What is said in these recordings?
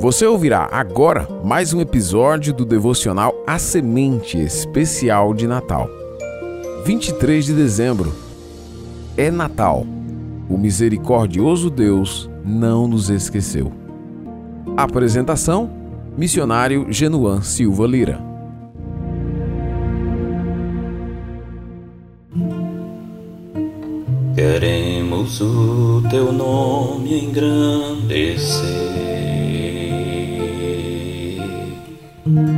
Você ouvirá agora mais um episódio do devocional A Semente Especial de Natal. 23 de dezembro. É Natal. O misericordioso Deus não nos esqueceu. Apresentação: Missionário Genuan Silva Lira. Queremos o teu nome engrandecer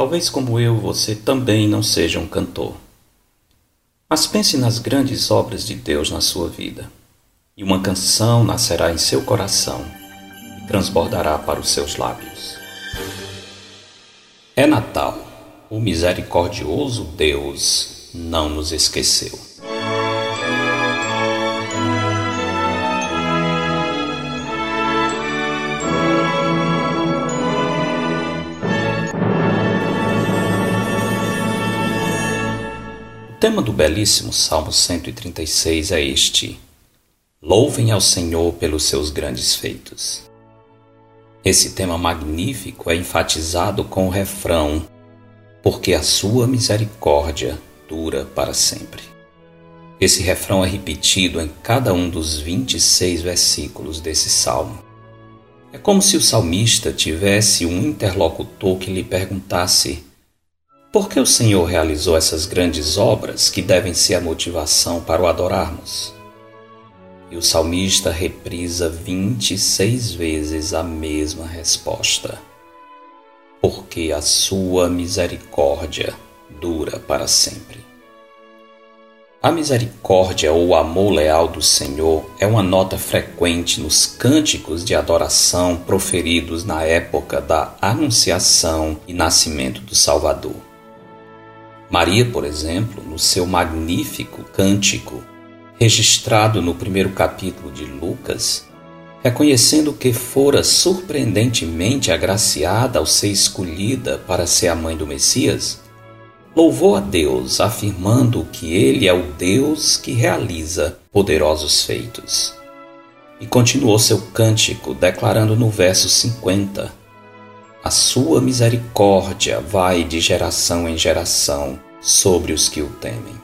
Talvez como eu, você também não seja um cantor. Mas pense nas grandes obras de Deus na sua vida, e uma canção nascerá em seu coração e transbordará para os seus lábios. É Natal, o misericordioso Deus não nos esqueceu. Tema do belíssimo Salmo 136 é este: Louvem ao Senhor pelos seus grandes feitos. Esse tema magnífico é enfatizado com o refrão: Porque a sua misericórdia dura para sempre. Esse refrão é repetido em cada um dos 26 versículos desse salmo. É como se o salmista tivesse um interlocutor que lhe perguntasse: por que o Senhor realizou essas grandes obras que devem ser a motivação para o adorarmos? E o salmista reprisa 26 vezes a mesma resposta. Porque a sua misericórdia dura para sempre. A misericórdia ou amor leal do Senhor é uma nota frequente nos cânticos de adoração proferidos na época da Anunciação e Nascimento do Salvador. Maria, por exemplo, no seu magnífico cântico, registrado no primeiro capítulo de Lucas, reconhecendo que fora surpreendentemente agraciada ao ser escolhida para ser a mãe do Messias, louvou a Deus, afirmando que Ele é o Deus que realiza poderosos feitos. E continuou seu cântico, declarando no verso 50: a sua misericórdia vai de geração em geração sobre os que o temem.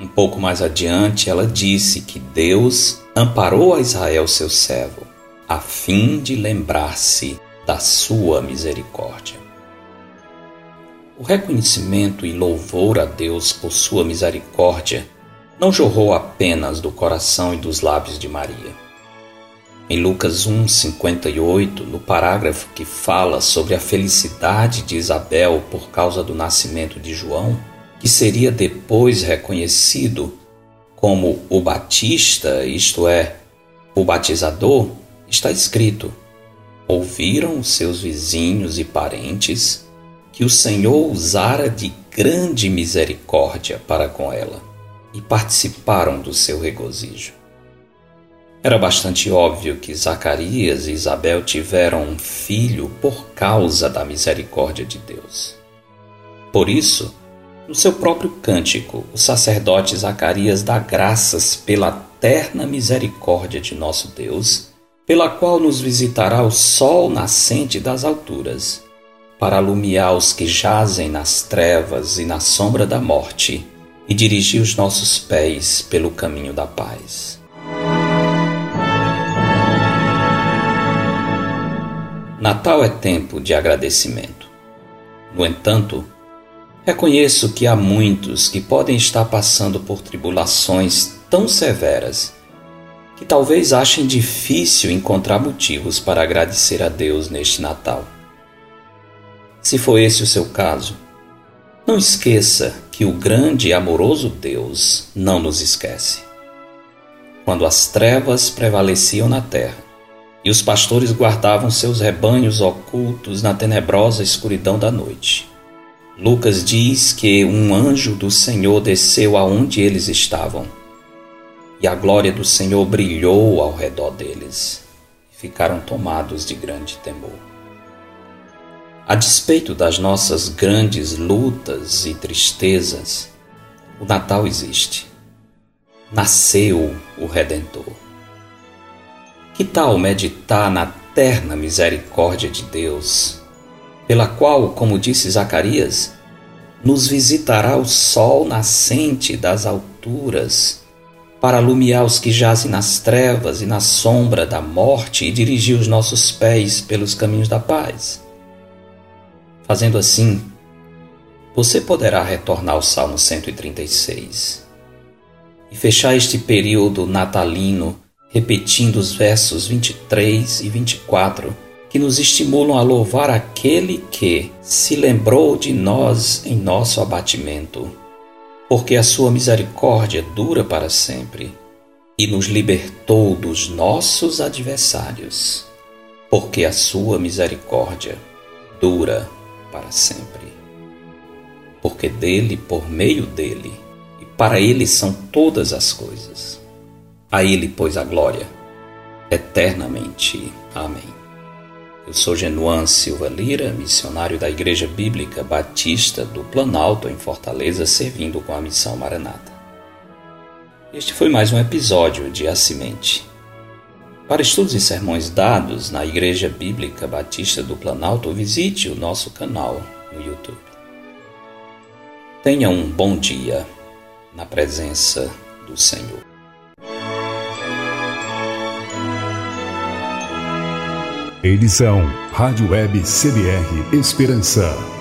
Um pouco mais adiante, ela disse que Deus amparou a Israel, seu servo, a fim de lembrar-se da sua misericórdia. O reconhecimento e louvor a Deus por sua misericórdia não jorrou apenas do coração e dos lábios de Maria em Lucas 1:58, no parágrafo que fala sobre a felicidade de Isabel por causa do nascimento de João, que seria depois reconhecido como o Batista, isto é, o batizador, está escrito: Ouviram seus vizinhos e parentes que o Senhor usara de grande misericórdia para com ela e participaram do seu regozijo. Era bastante óbvio que Zacarias e Isabel tiveram um filho por causa da misericórdia de Deus. Por isso, no seu próprio cântico, o sacerdote Zacarias dá graças pela terna misericórdia de nosso Deus, pela qual nos visitará o sol nascente das alturas, para alumiar os que jazem nas trevas e na sombra da morte, e dirigir os nossos pés pelo caminho da paz. Natal é tempo de agradecimento. No entanto, reconheço que há muitos que podem estar passando por tribulações tão severas que talvez achem difícil encontrar motivos para agradecer a Deus neste Natal. Se for esse o seu caso, não esqueça que o grande e amoroso Deus não nos esquece. Quando as trevas prevaleciam na terra, e os pastores guardavam seus rebanhos ocultos na tenebrosa escuridão da noite. Lucas diz que um anjo do Senhor desceu aonde eles estavam, e a glória do Senhor brilhou ao redor deles, e ficaram tomados de grande temor. A despeito das nossas grandes lutas e tristezas, o Natal existe. Nasceu o Redentor. Que tal meditar na terna misericórdia de Deus, pela qual, como disse Zacarias, nos visitará o sol nascente das alturas, para alumiar os que jazem nas trevas e na sombra da morte e dirigir os nossos pés pelos caminhos da paz? Fazendo assim, você poderá retornar ao Salmo 136 e fechar este período natalino repetindo os versos 23 e 24 que nos estimulam a louvar aquele que se lembrou de nós em nosso abatimento, porque a sua misericórdia dura para sempre e nos libertou dos nossos adversários, porque a sua misericórdia dura para sempre. Porque dele, por meio dele, e para ele são todas as coisas. A ele, pois, a glória, eternamente. Amém. Eu sou Genuan Silva Lira, missionário da Igreja Bíblica Batista do Planalto, em Fortaleza, servindo com a missão Maranata. Este foi mais um episódio de A Semente. Para estudos e sermões dados na Igreja Bíblica Batista do Planalto, visite o nosso canal no YouTube. Tenha um bom dia na presença do Senhor. Edição Rádio Web CBR Esperança.